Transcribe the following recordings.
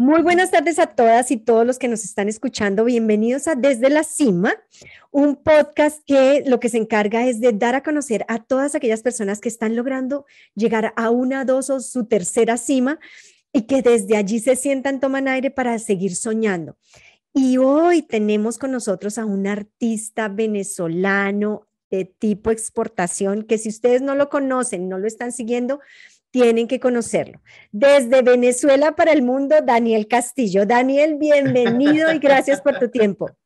Muy buenas tardes a todas y todos los que nos están escuchando. Bienvenidos a Desde la Cima, un podcast que lo que se encarga es de dar a conocer a todas aquellas personas que están logrando llegar a una, dos o su tercera cima y que desde allí se sientan, toman aire para seguir soñando. Y hoy tenemos con nosotros a un artista venezolano de tipo exportación que si ustedes no lo conocen, no lo están siguiendo, tienen que conocerlo. Desde Venezuela para el mundo, Daniel Castillo. Daniel, bienvenido y gracias por tu tiempo.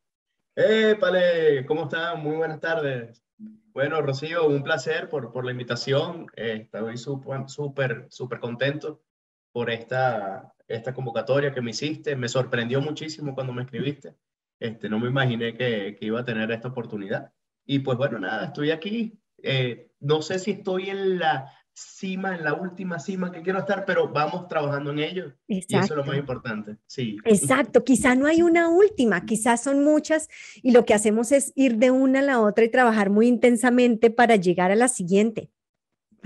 ¡Eh, Pale! ¿Cómo están? Muy buenas tardes. Bueno, Rocío, un placer por, por la invitación. Eh, estoy súper, súper, contento por esta, esta convocatoria que me hiciste. Me sorprendió muchísimo cuando me escribiste. Este, no me imaginé que, que iba a tener esta oportunidad. Y pues bueno, nada, estoy aquí. Eh, no sé si estoy en la cima, en la última cima que quiero estar, pero vamos trabajando en ello. Y eso es lo más importante. Sí. Exacto, quizá no hay una última, quizás son muchas y lo que hacemos es ir de una a la otra y trabajar muy intensamente para llegar a la siguiente.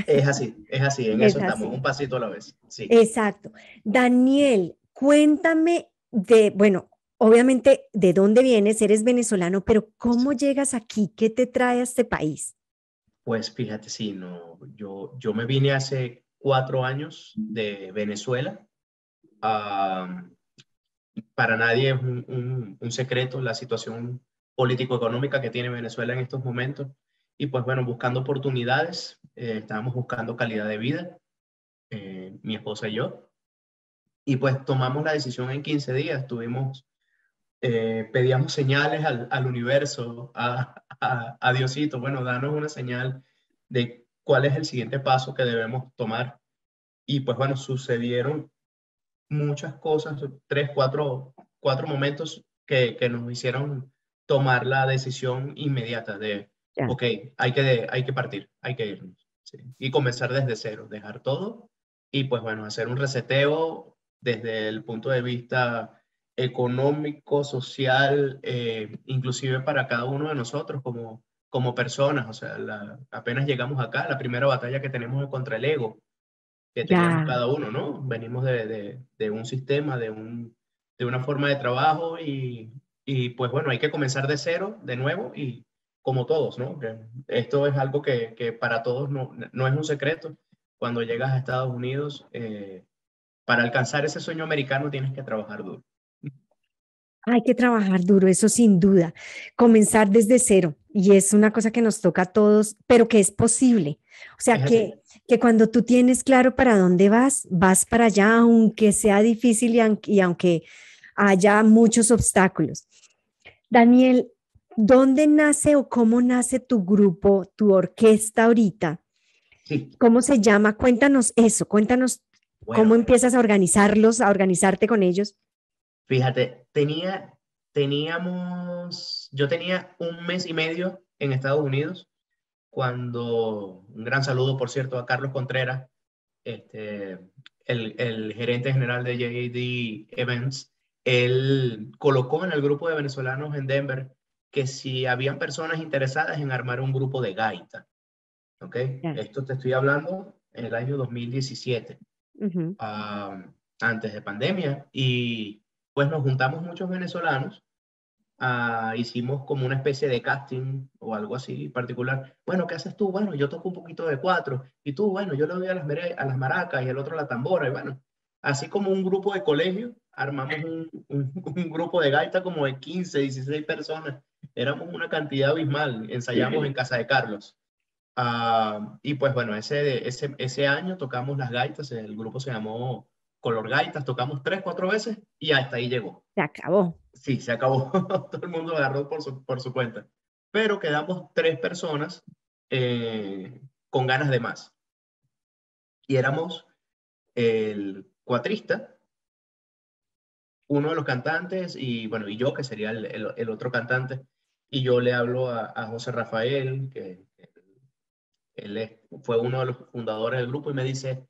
Es así, es así, en eso estamos, un pasito a la vez. Sí. Exacto. Daniel, cuéntame de, bueno, obviamente, ¿de dónde vienes? Eres venezolano, pero ¿cómo llegas aquí? ¿Qué te trae a este país? Pues fíjate, sí, no, yo, yo me vine hace cuatro años de Venezuela. para nadie es un, secreto la situación político-económica que tiene Venezuela en estos momentos. Y pues bueno, buscando oportunidades, eh, estábamos buscando calidad de vida, eh, mi esposa y yo. Y pues tomamos la decisión en 15 días, tuvimos, eh, pedíamos señales al, al universo, a, a, Diosito, bueno, danos una señal de cuál es el siguiente paso que debemos tomar. Y pues bueno, sucedieron muchas cosas, tres, cuatro, cuatro momentos que, que nos hicieron tomar la decisión inmediata de, ok, hay que, hay que partir, hay que irnos. Y comenzar desde cero, dejar todo y pues bueno, hacer un reseteo desde el punto de vista económico, social, eh, inclusive para cada uno de nosotros como, como personas. O sea, apenas llegamos acá, la primera batalla que tenemos es contra el ego que tenemos cada uno, ¿no? Venimos de, de, un sistema, de, un, de una forma de trabajo y, y, pues bueno, hay que comenzar de cero, de nuevo y como todos, ¿no? esto es algo que, que para todos no, no, es un secreto. Cuando llegas a Estados Unidos, eh, para alcanzar ese sueño americano tienes que trabajar duro. Hay que trabajar duro, eso sin duda. Comenzar desde cero. Y es una cosa que nos toca a todos, pero que es posible. O sea, que, que cuando tú tienes claro para dónde vas, vas para allá, aunque sea difícil y, aunque haya muchos obstáculos. Daniel, ¿dónde nace o cómo nace tu grupo, tu orquesta ahorita? ¿Cómo se llama? Cuéntanos eso, cuéntanos cómo empiezas a organizarlos, a organizarte con ellos. Fíjate, tenía, teníamos, yo tenía un mes y medio en Estados Unidos cuando, un gran saludo por cierto a Carlos Contreras, este, el, el gerente general de JD Events, él colocó en el grupo de venezolanos en Denver que si habían personas interesadas en armar un grupo de gaita. ¿Ok? Esto te estoy hablando en el año 2017, ah, antes de pandemia. Y pues nos juntamos muchos venezolanos, ah, hicimos como una especie de casting o algo así particular. Bueno, ¿qué haces tú? Bueno, yo toco un poquito de cuatro, y tú, bueno, yo le doy a las, a las maracas y el otro a la tambora, y bueno, así como un grupo de colegio, armamos un, un, grupo de gaita como de 15, 16 personas. Éramos una cantidad abismal, ensayamos en casa de Carlos. Ah, y pues bueno, ese, ese, ese año tocamos las gaitas, el grupo se llamó color gaitas, tocamos tres, cuatro veces y hasta ahí llegó. Se acabó. Sí, se acabó. Todo el mundo agarró por su, por su cuenta. Pero quedamos tres personas eh, con ganas de más. Y éramos el cuatrista, uno de los cantantes y bueno, y yo que sería el, el, otro cantante. Y yo le hablo a, a José Rafael, que él fue uno de los fundadores del grupo, y me dice,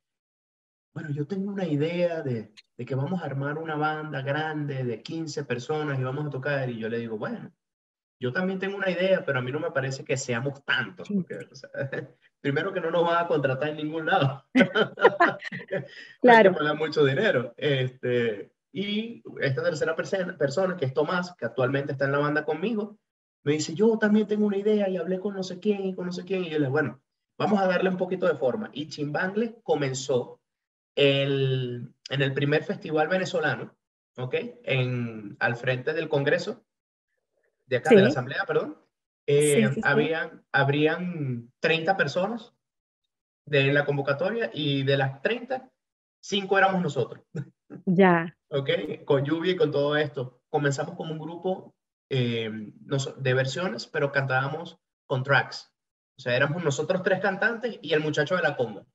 bueno, yo tengo una idea de, de, que vamos a armar una banda grande de 15 personas y vamos a tocar. Y yo le digo, bueno, yo también tengo una idea, pero a mí no me parece que seamos tantos. Porque, primero que no nos van a contratar en ningún lado. claro. Hay que mucho dinero. Este, y esta tercera persona, que es Tomás, que actualmente está en la banda conmigo, me dice, yo también tengo una idea y hablé con no sé quién y con no sé quién. Y yo le bueno, vamos a darle un poquito de forma. Y Chimbangle comenzó el, en el primer festival venezolano, ¿ok? En, al frente del Congreso, de acá, de la Asamblea, perdón. Eh, habían, habrían 30 personas de la convocatoria y de las 30, 5 éramos nosotros. Ya. ok, con lluvia y con todo esto. Comenzamos como un grupo eh, de versiones, pero cantábamos con tracks. O sea, éramos nosotros tres cantantes y el muchacho de la conga,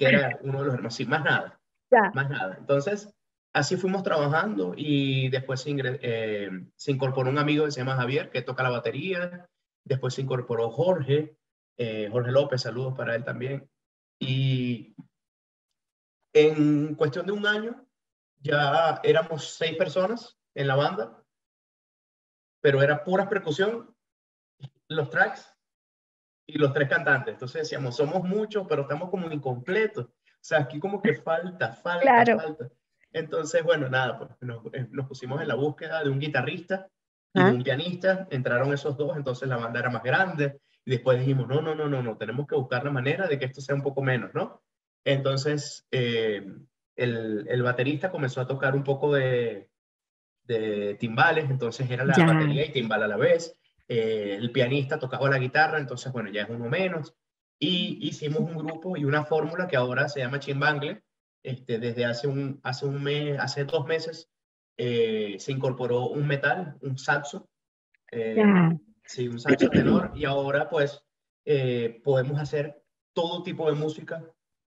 que era uno de los hermanos, sí, más nada. Ya. Más nada. Entonces, así fuimos trabajando y después se, eh, se, incorporó un amigo que se llama Javier, que toca la batería. Después se incorporó Jorge, eh, Jorge López, saludos para él también. Y en cuestión de un año ya éramos seis personas en la banda, pero era pura percusión, los tracks y los tres cantantes. Entonces decíamos, somos muchos, pero estamos como incompletos. O sea, aquí como que falta, falta, falta. Entonces, bueno, nada, pues nos, eh, nos, pusimos en la búsqueda de un guitarrista y un pianista. Entraron esos dos, entonces la banda era más grande. Y después dijimos, no, no, no, no, no, tenemos que buscar la manera de que esto sea un poco menos, ¿no? Entonces, eh, el, el, baterista comenzó a tocar un poco de, de timbales, entonces era la batería y timbal a la vez. Eh, el pianista tocaba la guitarra, entonces, bueno, ya es uno menos. Y hicimos un grupo y una fórmula que ahora se llama Chimbangle. Este, desde hace un, hace un mes, hace dos meses, eh, se incorporó un metal, un saxo. Sí, un saxo tenor y ahora pues eh, podemos hacer todo tipo de música,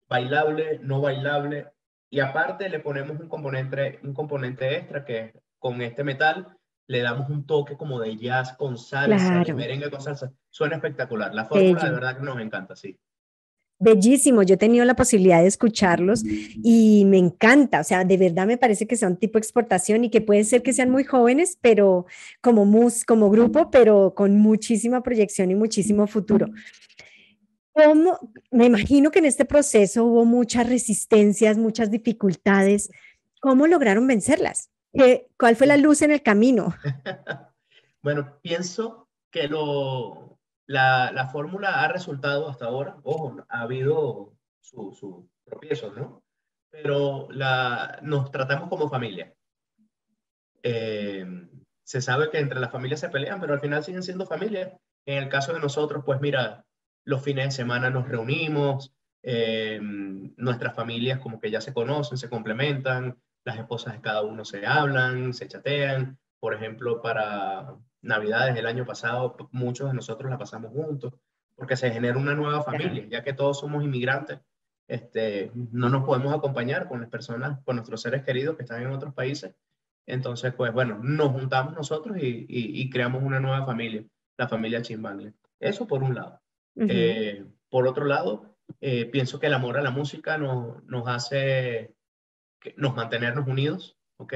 bailable, no bailable, y aparte le ponemos un componente, un componente extra que con este metal le damos un toque como de jazz con salsa, de merengue con salsa. Suena espectacular. La fórmula de verdad que nos encanta, sí bellísimo. Yo he tenido la posibilidad de escucharlos y me encanta. O sea, de verdad me parece que son tipo exportación y que puede ser que sean muy jóvenes, pero como mus, como grupo, pero con muchísima proyección y muchísimo futuro. ¿Cómo, me imagino que en este proceso hubo muchas resistencias, muchas dificultades. ¿Cómo lograron vencerlas? ¿Cuál fue la luz en el camino? bueno, pienso que lo, la, la fórmula ha resultado hasta ahora, ojo, ha habido sus su tropiezos, ¿no? Pero la, nos tratamos como familia. Eh, se sabe que entre las familias se pelean, pero al final siguen siendo familia. En el caso de nosotros, pues mira, los fines de semana nos reunimos, eh, nuestras familias como que ya se conocen, se complementan, las esposas de cada uno se hablan, se chatean. Por ejemplo, para, Navidades del año pasado, muchos de nosotros la pasamos juntos, porque se genera una nueva familia, ya que todos somos inmigrantes. Este, no nos podemos acompañar con las personas, con nuestros seres queridos que están en otros países. Entonces, pues bueno, nos juntamos nosotros y, y, creamos una nueva familia, la familia Chimbangle. Eso por un lado. Eh, por otro lado, eh, pienso que el amor a la música nos, nos hace que, nos mantenernos unidos, ¿ok?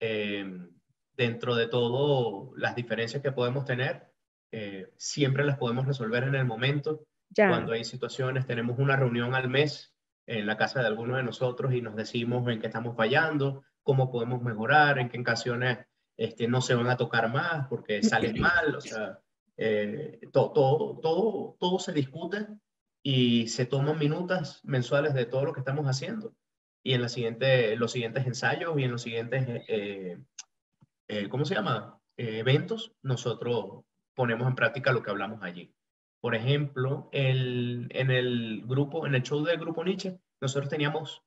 Eh, dentro de todo las diferencias que podemos tener, eh, siempre las podemos resolver en el momento. Cuando hay situaciones, tenemos una reunión al mes en la casa de alguno de nosotros y nos decimos en qué estamos fallando, cómo podemos mejorar, en qué ocasiones este, no se van a tocar más porque salen mal, o sea, eh, todo, todo, todo, todo se discute y se toman minutas mensuales de todo lo que estamos haciendo. Y en la siguiente, los siguientes ensayos y en los siguientes eh, eh, ¿cómo se llama? Eh, eventos, nosotros ponemos en práctica lo que hablamos allí. Por ejemplo, el, en el grupo, en el show del grupo Nietzsche, nosotros teníamos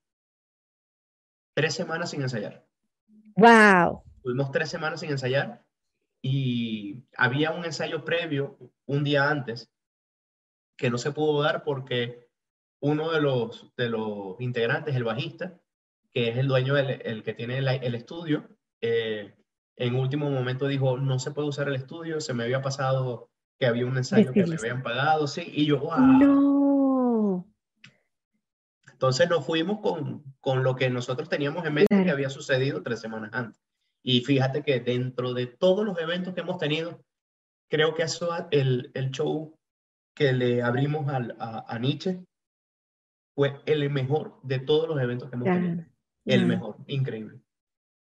tres semanas sin ensayar. ¡Wow! Tuvimos tres semanas sin ensayar y había un ensayo previo un día antes que no se pudo dar porque uno de los, de los integrantes, el bajista, que es el dueño, del, el que tiene el, el estudio, eh, en último momento dijo, no se puede usar el estudio, se me había pasado que había un ensayo que me habían pagado, sí, y yo, wow. No. Entonces nos fuimos con, con lo que nosotros teníamos en mente que había sucedido tres semanas antes. Y fíjate que dentro de todos los eventos que hemos tenido, creo que eso, el, el show que le abrimos a, a, Nietzsche fue el mejor de todos los eventos que hemos tenido. El mejor, increíble.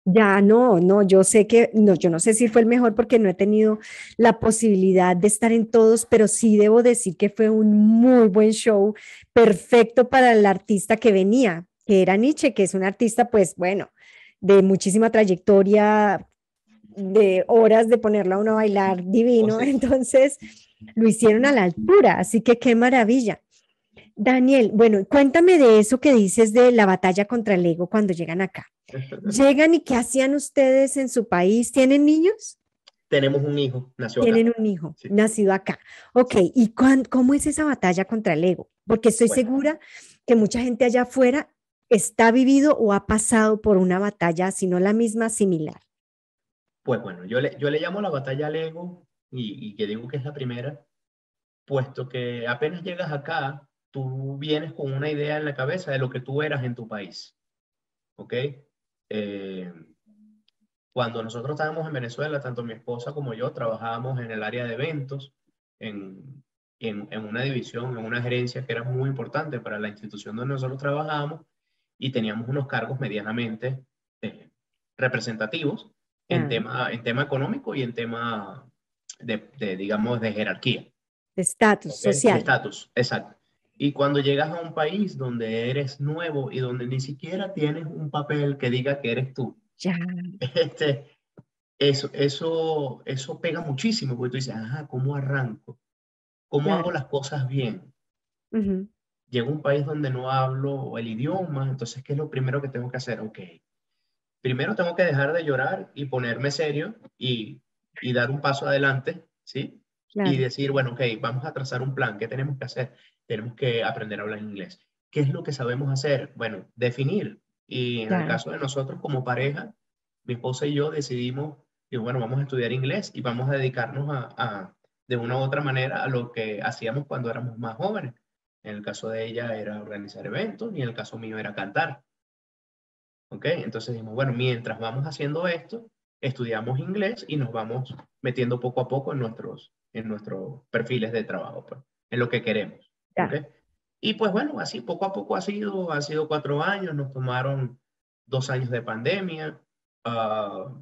Ya, no, no, yo sé que, no, yo no sé si fue el mejor porque no he tenido la posibilidad de estar en todos, pero sí debo decir que fue un muy buen show, perfecto para el artista que venía, que era Nietzsche, que es un artista, pues bueno, de muchísima trayectoria, de horas de ponerlo a uno a bailar divino, oh, entonces lo hicieron a la altura, así que qué maravilla. Daniel, bueno, cuéntame de eso que dices de la batalla contra el ego cuando llegan acá. Llegan y ¿qué hacían ustedes en su país? ¿Tienen niños? Tenemos un hijo, nació Tienen un hijo, nacido acá. Ok, ¿y cómo es esa batalla contra el ego? Porque estoy segura que mucha gente allá afuera está vivido o ha pasado por una batalla, si no la misma, similar. Pues bueno, yo le, yo le llamo la batalla al ego y, y que digo que es la primera, puesto que apenas llegas acá, tú vienes con una idea en la cabeza de lo que tú eras en tu país. ¿Ok? Eh, cuando nosotros estábamos en Venezuela, tanto mi esposa como yo trabajábamos en el área de eventos, en, en, una división, en una gerencia que era muy importante para la institución donde nosotros trabajábamos y teníamos unos cargos medianamente eh, representativos en, tema, en tema económico y en tema de, digamos, de jerarquía. De estatus social. De estatus, exacto. Y cuando llegas a un país donde eres nuevo y donde ni siquiera tienes un papel que diga que eres tú, ya. Este, eso, eso, eso pega muchísimo, porque tú dices, ajá, ¿cómo arranco? ¿Cómo hago las cosas bien? Llego a un país donde no hablo el idioma, entonces, ¿qué es lo primero que tengo que hacer? Ok, primero tengo que dejar de llorar y ponerme serio y, y dar un paso adelante, ¿sí? Y decir, bueno, ok, vamos a trazar un plan, ¿qué tenemos que hacer? tenemos que aprender a hablar inglés. ¿Qué es lo que sabemos hacer? Bueno, definir. Y en el caso de nosotros como pareja, mi esposa y yo decidimos, y bueno, vamos a estudiar inglés y vamos a dedicarnos a, de una u otra manera a lo que hacíamos cuando éramos más jóvenes. En el caso de ella era organizar eventos y en el caso mío era cantar. ¿Ok? Entonces dijimos, bueno, mientras vamos haciendo esto, estudiamos inglés y nos vamos metiendo poco a poco en nuestros, en nuestros perfiles de trabajo, pues, en lo que queremos. Y pues bueno, así poco a poco ha sido, ha sido cuatro años, nos tomaron dos años de pandemia. Ah,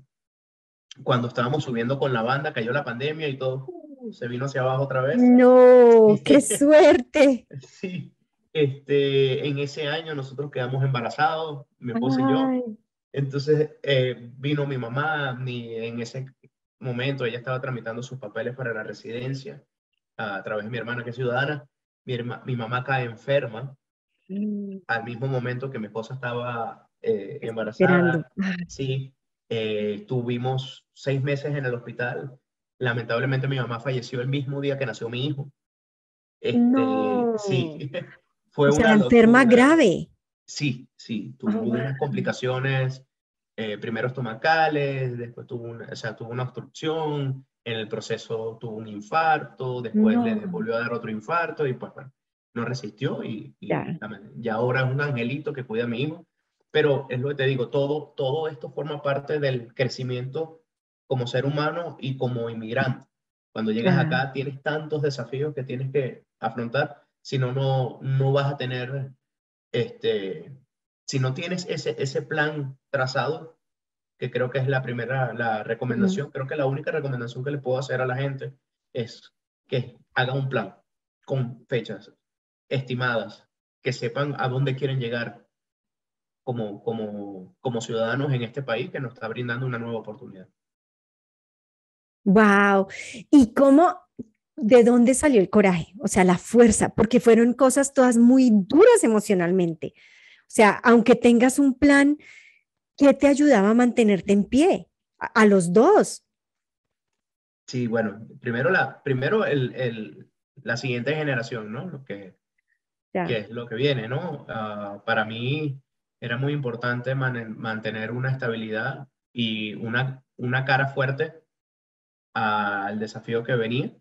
cuando estábamos subiendo con la banda, cayó la pandemia y todo uh, se vino hacia abajo otra vez. No, qué suerte. sí, este, en ese año nosotros quedamos embarazados, mi esposa y yo. Entonces eh, vino mi mamá, mi, en ese momento ella estaba tramitando sus papeles para la residencia a través de mi hermana que es ciudadana mi, mamá cae enferma mm. al mismo momento que mi esposa estaba eh, embarazada. Sí, eh, tuvimos seis meses en el hospital. Lamentablemente mi mamá falleció el mismo día que nació mi hijo. Este, no. Sí, fue una enferma grave. Sí, sí, tuvo unas complicaciones, eh, primero estomacales, después tuvo una, o sea, tuvo una obstrucción, en el proceso tuvo un infarto, después le volvió a dar otro infarto y pues bueno, no resistió y, ya. ahora es un angelito que cuida a mi hijo. Pero es lo que te digo, todo, todo esto forma parte del crecimiento como ser humano y como inmigrante. Cuando llegas acá tienes tantos desafíos que tienes que afrontar, si no, no, no vas a tener, este, si no tienes ese, ese plan trazado, que creo que es la primera, la recomendación, creo que la única recomendación que le puedo hacer a la gente es que haga un plan con fechas estimadas, que sepan a dónde quieren llegar como, como, como ciudadanos en este país que nos está brindando una nueva oportunidad. Wow. ¿Y cómo, de dónde salió el coraje? O sea, la fuerza, porque fueron cosas todas muy duras emocionalmente. O sea, aunque tengas un plan, ¿qué te ayudaba a mantenerte en pie? A, los dos. Sí, bueno, primero la, primero el, el, la siguiente generación, ¿no? Lo que, que es lo que viene, ¿no? Ah, para mí era muy importante mantener una estabilidad y una, una cara fuerte al desafío que venía.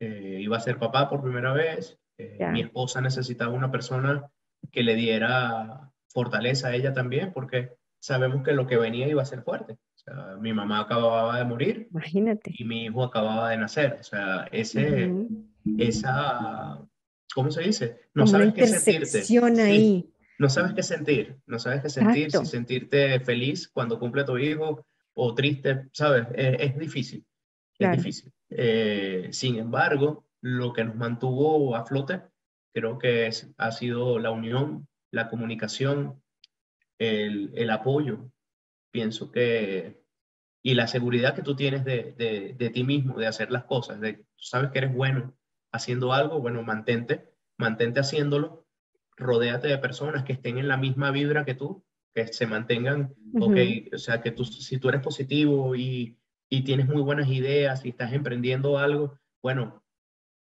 Eh, iba a ser papá por primera vez. Eh, mi esposa necesitaba una persona que le diera fortaleza a ella también, porque sabemos que lo que venía iba a ser fuerte. O sea, mi mamá acababa de morir. Imagínate. Y mi hijo acababa de nacer. O sea, ese, esa, ¿cómo se dice? No sabes qué sentirte. ahí. no sabes qué sentir, no sabes qué sentir, si sentirte feliz cuando cumple tu hijo o triste, ¿sabes? es difícil, es difícil. Eh, sin embargo, lo que nos mantuvo a flote creo que es, ha sido la unión, la comunicación, el, el apoyo. Pienso que, y la seguridad que tú tienes de, de, de ti mismo, de hacer las cosas, de sabes que eres bueno haciendo algo, bueno, mantente, mantente haciéndolo rodéate de personas que estén en la misma vibra que tú, que se mantengan, ok, o sea, que tú, si tú eres positivo y, y, tienes muy buenas ideas y estás emprendiendo algo, bueno,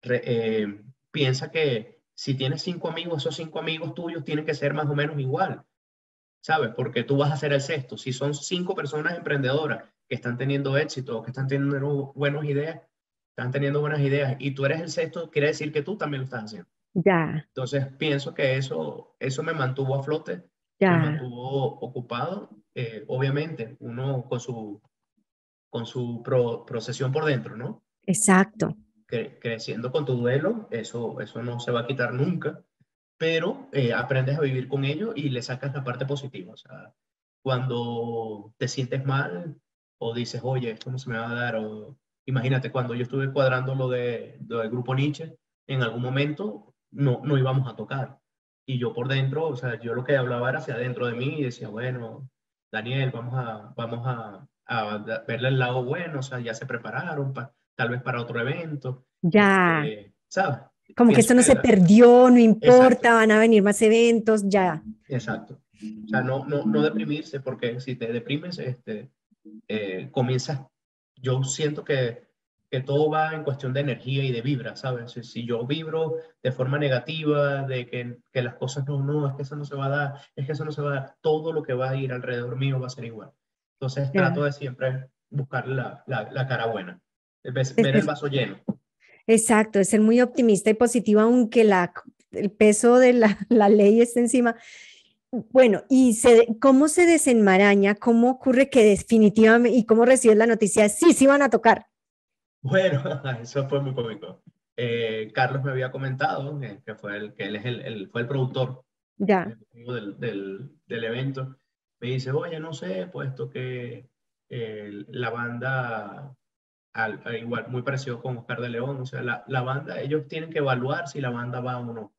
eh, piensa que si tienes cinco amigos, esos cinco amigos tuyos tienen que ser más o menos igual, ¿sabes? Porque tú vas a ser el sexto. Si son cinco personas emprendedoras que están teniendo éxito, que están teniendo buenas ideas, están teniendo buenas ideas y tú eres el sexto, quiere decir que tú también lo estás haciendo. Ya. Entonces pienso que eso, eso me mantuvo a flote, ya. me mantuvo ocupado. Eh, obviamente, uno con su, con su procesión por dentro, ¿no? Exacto. Creciendo con tu duelo, eso, eso no se va a quitar nunca, pero eh, aprendes a vivir con ello y le sacas la parte positiva. O sea, cuando te sientes mal o dices, oye, esto no se me va a dar, o imagínate, cuando yo estuve cuadrando lo, de, lo del grupo Nietzsche, en algún momento no, no íbamos a tocar. Y yo por dentro, o sea, yo lo que hablaba era hacia adentro de mí y decía, bueno, Daniel, vamos a, vamos a, a verle el lado bueno, o sea, ya se prepararon tal vez para otro evento. Ya. Este, ¿Sabes? Como que esto no se perdió, no importa, van a venir más eventos, ya. Exacto. O sea, no, no, no deprimirse, porque si te deprimes, este, eh, comienzas, yo siento que que todo va en cuestión de energía y de vibra, ¿sabes? Si, yo vibro de forma negativa, de que, que, las cosas no, no, es que eso no se va a dar, es que eso no se va a dar, todo lo que va a ir alrededor mío va a ser igual. Entonces trato de siempre buscar la, la, cara buena, ver, el vaso lleno. Exacto, es ser muy optimista y positivo, aunque la, el peso de la, la ley esté encima. Bueno, ¿y se, cómo se desenmaraña? ¿Cómo ocurre que definitivamente, y cómo recibes la noticia? Sí, sí van a tocar. Bueno, eso fue muy cómico. Eh, Carlos me había comentado que, fue el, que él es el, fue el productor ya. Del, del, del, evento. Me dice, oye, no sé, puesto que eh, la banda, al, igual, muy parecido con Oscar de León, o sea, la, la, banda, ellos tienen que evaluar si la banda va o no.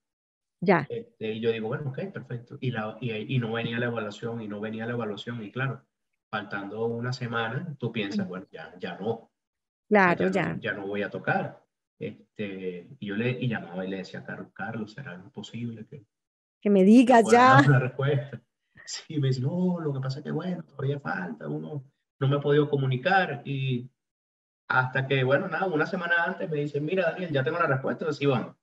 Ya. Este, y yo digo, bueno, ok, perfecto. Y, la, y, y no venía la evaluación, y no venía la evaluación, y claro, faltando una semana, tú piensas, bueno, ya, ya no, Claro, ya. Ya no, voy a tocar. Este, y yo le y llamaba y le decía, Carlos, Carlos, ¿será imposible que, que me digas ya? Una respuesta. Sí, me dice, no, lo que pasa es que, bueno, todavía falta, uno no me ha podido comunicar y hasta que, bueno, nada, una semana antes me dice, mira, Daniel, ya tengo la respuesta, sí, vamos.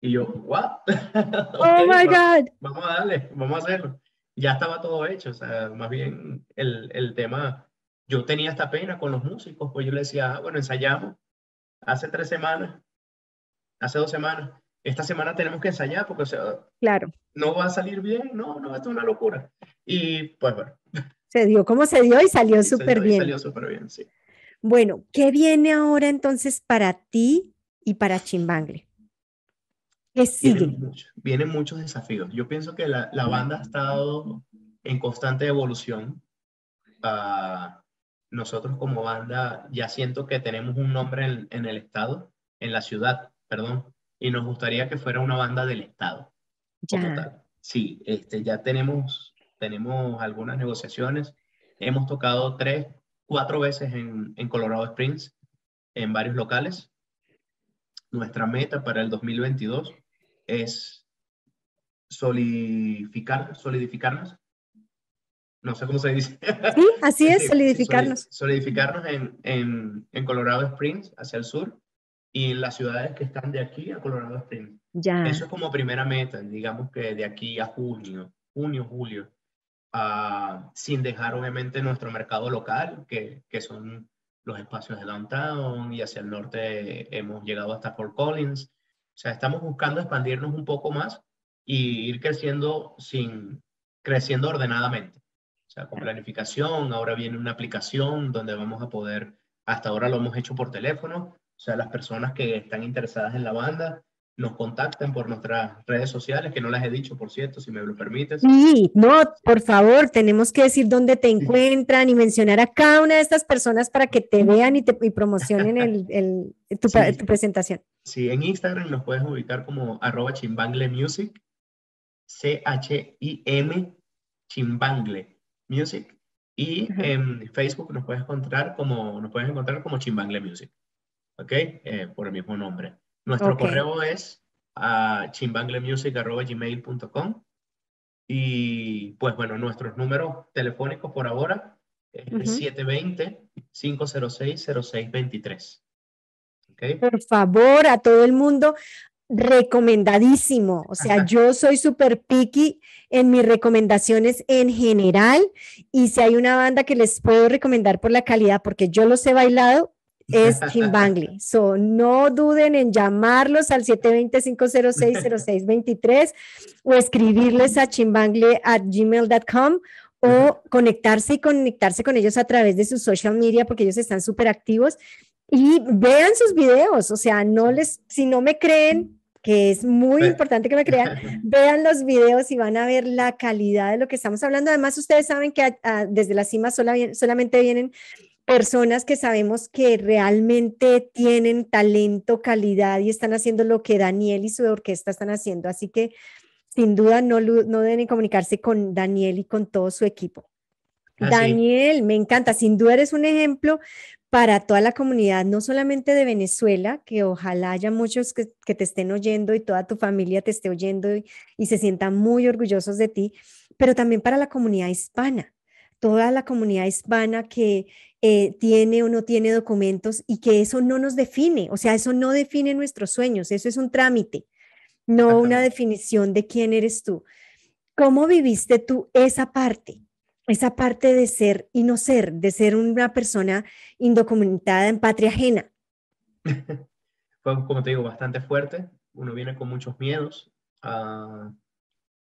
Y yo, ¿what? oh my God. Vamos a darle, vamos a hacerlo. Ya estaba todo hecho, o sea, más bien el, el tema yo tenía esta pena con los músicos, pues yo le decía, ah, bueno, ensayamos hace tres semanas, hace dos semanas, esta semana tenemos que ensayar porque o sea, claro. no va a salir bien, no, no, esto es una locura. Y pues bueno. Se dio como se dio y salió súper bien. Salió súper bien, sí. Bueno, ¿qué viene ahora entonces para ti y para Chimbangle? ¿Qué sigue? Vienen, muchos desafíos. Yo pienso que la, la, banda ha estado en constante evolución. Uh, nosotros como banda ya siento que tenemos un nombre en, el estado, en la ciudad, perdón, y nos gustaría que fuera una banda del estado. Ya. Sí, este, ya tenemos, tenemos algunas negociaciones. Hemos tocado tres, cuatro veces en, en Colorado Springs, en varios locales. Nuestra meta para el 2022 es solidificar, solidificarnos no sé cómo se dice. Sí, así es, solidificarnos. Solidificarnos en, en, en, Colorado Springs, hacia el sur, y en las ciudades que están de aquí a Colorado Springs. Ya. Eso es como primera meta, digamos que de aquí a junio, junio, julio, uh, sin dejar obviamente nuestro mercado local, que, que son los espacios de downtown y hacia el norte hemos llegado hasta Fort Collins. O sea, estamos buscando expandirnos un poco más y ir creciendo sin creciendo ordenadamente. O sea, con planificación, ahora viene una aplicación donde vamos a poder, hasta ahora lo hemos hecho por teléfono, o sea, las personas que están interesadas en la banda nos contacten por nuestras redes sociales, que no las he dicho, por cierto, si me lo permites. Sí, no, por favor, tenemos que decir dónde te encuentran y mencionar a cada una de estas personas para que te vean y, te, promocionen el, tu, presentación. Sí, en Instagram nos puedes ubicar como arroba chimbangle music, C-H-I-M, chimbangle music. Y en Facebook nos puedes encontrar como, nos puedes encontrar como chimbangle music, ¿ok? Eh, por el mismo nombre. Nuestro correo es a chimbanglemusic.gmail.com y pues bueno, nuestros números telefónicos por ahora es el 720-506-0623. ¿Okay? Por favor, a todo el mundo, recomendadísimo. O sea, yo soy súper picky en mis recomendaciones en general y si hay una banda que les puedo recomendar por la calidad, porque yo los he bailado, es Chimbangli. So, no duden en llamarlos al 720-506-0623 o escribirles a chimbangli at gmail.com o conectarse y conectarse con ellos a través de sus social media porque ellos están súper activos y vean sus videos. O sea, no les, si no me creen, que es muy importante que me crean, vean los videos y van a ver la calidad de lo que estamos hablando. Además, ustedes saben que desde la cima solamente vienen personas que sabemos que realmente tienen talento, calidad y están haciendo lo que Daniel y su orquesta están haciendo. Así que sin duda no, no deben comunicarse con Daniel y con todo su equipo. Ah, Daniel, me encanta, sin duda eres un ejemplo para toda la comunidad, no solamente de Venezuela, que ojalá haya muchos que, te estén oyendo y toda tu familia te esté oyendo y se sientan muy orgullosos de ti, pero también para la comunidad hispana toda la comunidad hispana que eh, tiene o no tiene documentos y que eso no nos define, o sea, eso no define nuestros sueños, eso es un trámite, no una definición de quién eres tú. ¿Cómo viviste tú esa parte? Esa parte de ser y no ser, de ser una persona indocumentada en patria ajena. Fue, como te digo, bastante fuerte. Uno viene con muchos miedos. a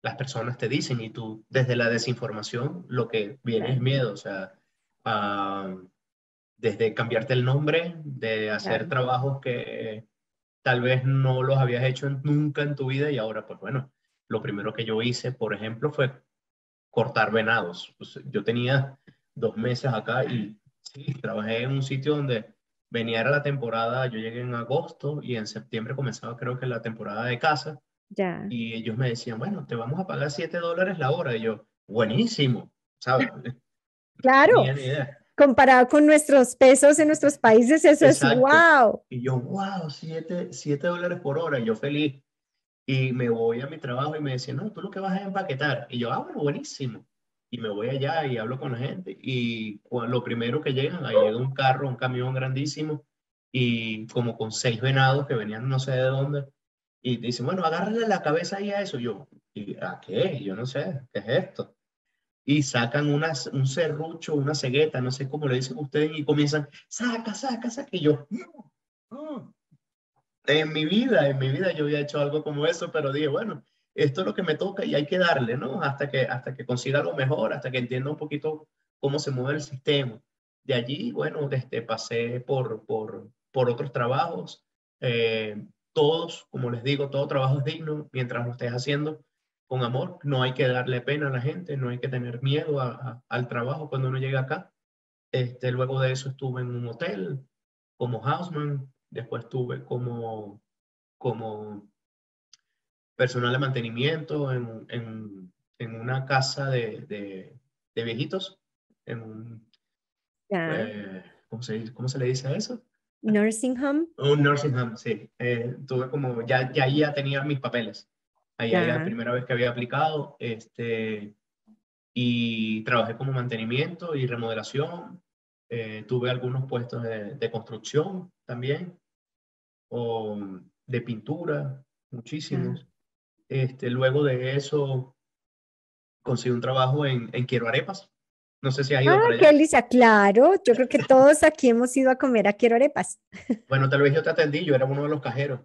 las personas te dicen y tú desde la desinformación lo que viene es miedo, o sea, desde cambiarte el nombre, de hacer trabajos que tal vez no los habías hecho nunca en tu vida y ahora pues bueno, lo primero que yo hice, por ejemplo, fue cortar venados. Pues, yo tenía dos meses acá y sí, trabajé en un sitio donde venía la temporada, yo llegué en agosto y en septiembre comenzaba creo que la temporada de casa y ellos me decían, bueno, te vamos a pagar 7 dólares la hora. Y yo, buenísimo, ¿sabes? Claro. Comparado con nuestros pesos en nuestros países, eso es wow. Y yo, wow, 7, dólares por hora. Y yo feliz. Y me voy a mi trabajo y me decían, no, tú lo que vas a empaquetar. Y yo, ah, bueno, buenísimo. Y me voy allá y hablo con la gente. Y lo primero que llegan, ahí llega un carro, un camión grandísimo, y como con seis venados que venían no sé de dónde y dicen, bueno, agárrale la cabeza ahí a eso. Yo, ¿a qué? Yo no sé, ¿qué es esto? Y sacan unas, un serrucho, una cegueta, no sé cómo le dicen ustedes, y comienzan, saca, saca, saca. Y yo, en mi vida, en mi vida yo había hecho algo como eso, pero dije, bueno, esto es lo que me toca y hay que darle, ¿no? Hasta que, hasta que consiga lo mejor, hasta que entienda un poquito cómo se mueve el sistema. De allí, bueno, desde pasé por, por, por otros trabajos. Eh, todos, como les digo, todo trabajo es digno mientras lo estés haciendo con amor. No hay que darle pena a la gente, no hay que tener miedo al trabajo cuando uno llega acá. Este, luego de eso estuve en un hotel como houseman, después estuve como, como personal de mantenimiento en, en, en una casa de, de, de viejitos, en eh, ¿cómo, se, ¿cómo se le dice a eso? Nursing home. Un nursing home, sí. Eh, tuve como, ya, ya ahí ya tenía mis papeles. Ahí era la primera vez que había aplicado. Este, y trabajé como mantenimiento y remodelación. Eh, tuve algunos puestos de, de, construcción también. O de pintura, muchísimos. Este, luego de eso, conseguí un trabajo en, en Quiero Arepas. No sé si ha ido ah, qué delicia, claro. Yo creo que todos aquí hemos ido a comer a Quiero Arepas. Bueno, tal vez yo te atendí, yo era uno de los cajeros.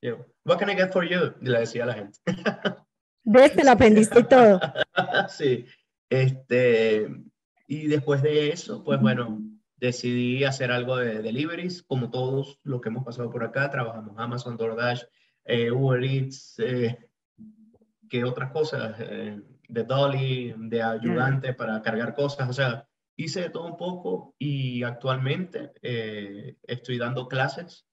Yo, What can I get for you? Y le decía a la gente. ¿Ves? Te lo aprendiste todo. sí. Este, y después de eso, pues bueno, decidí hacer algo de deliveries, como todos los que hemos pasado por acá, trabajamos Amazon, DoorDash, eh, Uber Eats, eh, que otras cosas, eh, de dolly, de ayudante para cargar cosas, o sea, hice de todo un poco y actualmente estoy dando clases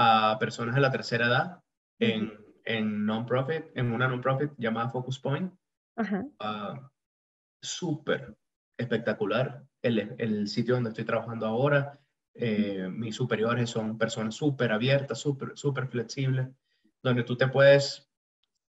a personas de la tercera edad en, en non-profit, en una non-profit llamada Focus Point. Ah, súper espectacular el, el, sitio donde estoy trabajando ahora. Eh, mis superiores son personas súper abiertas, súper super flexibles, donde tú te puedes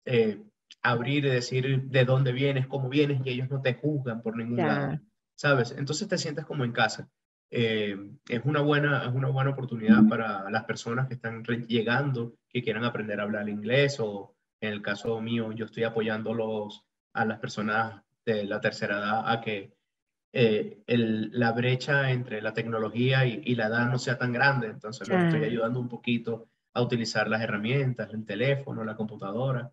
eh, abrir y decir de dónde vienes, cómo vienes, y ellos no te juzgan por ningún lado, ¿sabes? Entonces te sientes como en casa. Eh, es, una buena, es una buena oportunidad para las personas que están llegando, que quieran aprender a hablar inglés o en el caso mío, yo estoy apoyándolos a las personas de la tercera edad a que eh, el, la brecha entre la tecnología y, la edad no sea tan grande. Entonces, estoy ayudando un poquito a utilizar las herramientas, el teléfono, la computadora.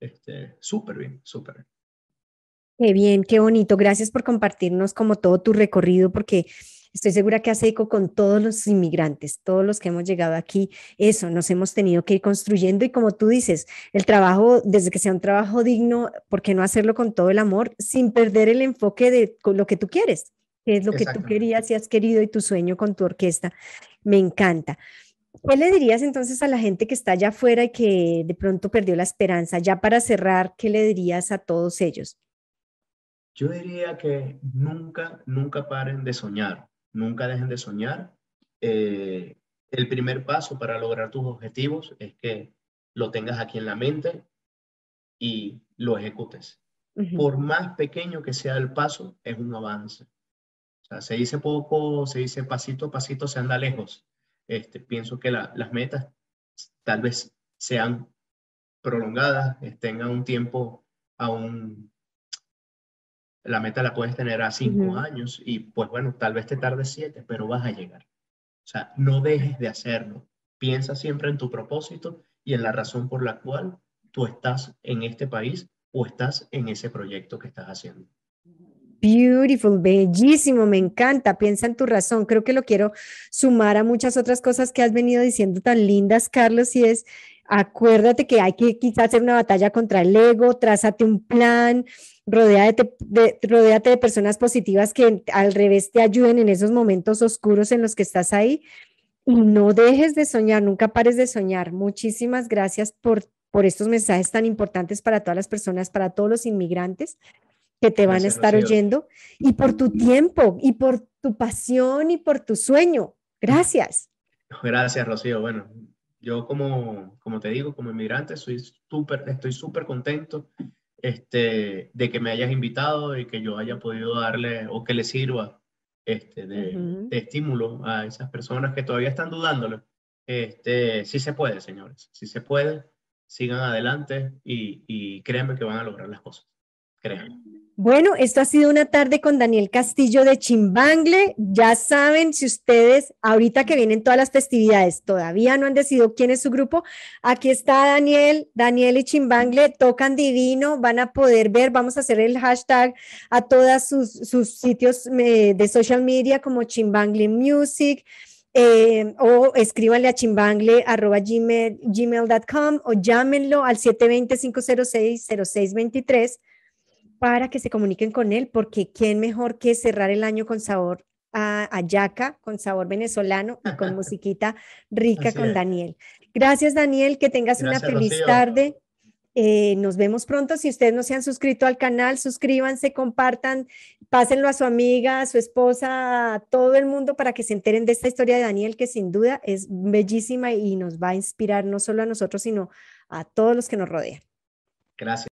Este, súper bien, súper bien. Qué bien, qué bonito. Gracias por compartirnos como todo tu recorrido, porque Estoy segura que hace eco con todos los inmigrantes, todos los que hemos llegado aquí. Eso, nos hemos tenido que ir construyendo y como tú dices, el trabajo, desde que sea un trabajo digno, ¿por qué no hacerlo con todo el amor sin perder el enfoque de lo que tú quieres? Que es lo que tú querías y has querido y tu sueño con tu orquesta. Me encanta. ¿Qué le dirías entonces a la gente que está allá afuera y que de pronto perdió la esperanza? Ya para cerrar, ¿qué le dirías a todos ellos? Yo diría que nunca, nunca paren de soñar nunca dejen de soñar. Eh, el primer paso para lograr tus objetivos es que lo tengas aquí en la mente y lo ejecutes. Por más pequeño que sea el paso, es un avance. O sea, se dice poco, se dice pasito a pasito, se anda lejos. Este, pienso que las metas tal vez sean prolongadas, tengan un tiempo aún la meta la puedes tener a cinco años y pues bueno, tal vez te tarde siete, pero vas a llegar. O sea, no dejes de hacerlo. Piensa siempre en tu propósito y en la razón por la cual tú estás en este país o estás en ese proyecto que estás haciendo. Beautiful, bellísimo, me encanta. Piensa en tu razón. Creo que lo quiero sumar a muchas otras cosas que has venido diciendo tan lindas, Carlos, y es, acuérdate que hay que quizás hacer una batalla contra el ego, trázate un plan, Rodéate de, de personas positivas que al revés te ayuden en esos momentos oscuros en los que estás ahí y no dejes de soñar, nunca pares de soñar. Muchísimas gracias por, por estos mensajes tan importantes para todas las personas, para todos los inmigrantes que te van a estar oyendo y por tu tiempo y por tu pasión y por tu sueño. Gracias. Gracias, Rocío. Bueno, yo como, como te digo, como inmigrante, soy súper, estoy súper contento este, de que me hayas invitado y que yo haya podido darle o que le sirva este, de, estímulo a esas personas que todavía están dudándolo. Este, sí se puede, señores, sí se puede, sigan adelante y, y créanme que van a lograr las cosas. Créanme. Bueno, esto ha sido una tarde con Daniel Castillo de Chimbangle. Ya saben, si ustedes, ahorita que vienen todas las festividades, todavía no han decidido quién es su grupo, aquí está Daniel, Daniel y Chimbangle, tocan divino, van a poder ver, vamos a hacer el hashtag a todos sus, sus sitios eh, de social media como Chimbangle Music. Eh, o escríbanle a chimbangle.gmail.com o llámenlo al 720-506-0623 para que se comuniquen con él, porque quién mejor que cerrar el año con sabor a, yaca, con sabor venezolano y con musiquita rica con Daniel. Gracias, Daniel, que tengas una feliz tarde. Eh, nos vemos pronto. Si ustedes no se han suscrito al canal, suscríbanse, compartan, pásenlo a su amiga, a su esposa, a todo el mundo para que se enteren de esta historia de Daniel, que sin duda es bellísima y nos va a inspirar no solo a nosotros, sino a todos los que nos rodean. Gracias.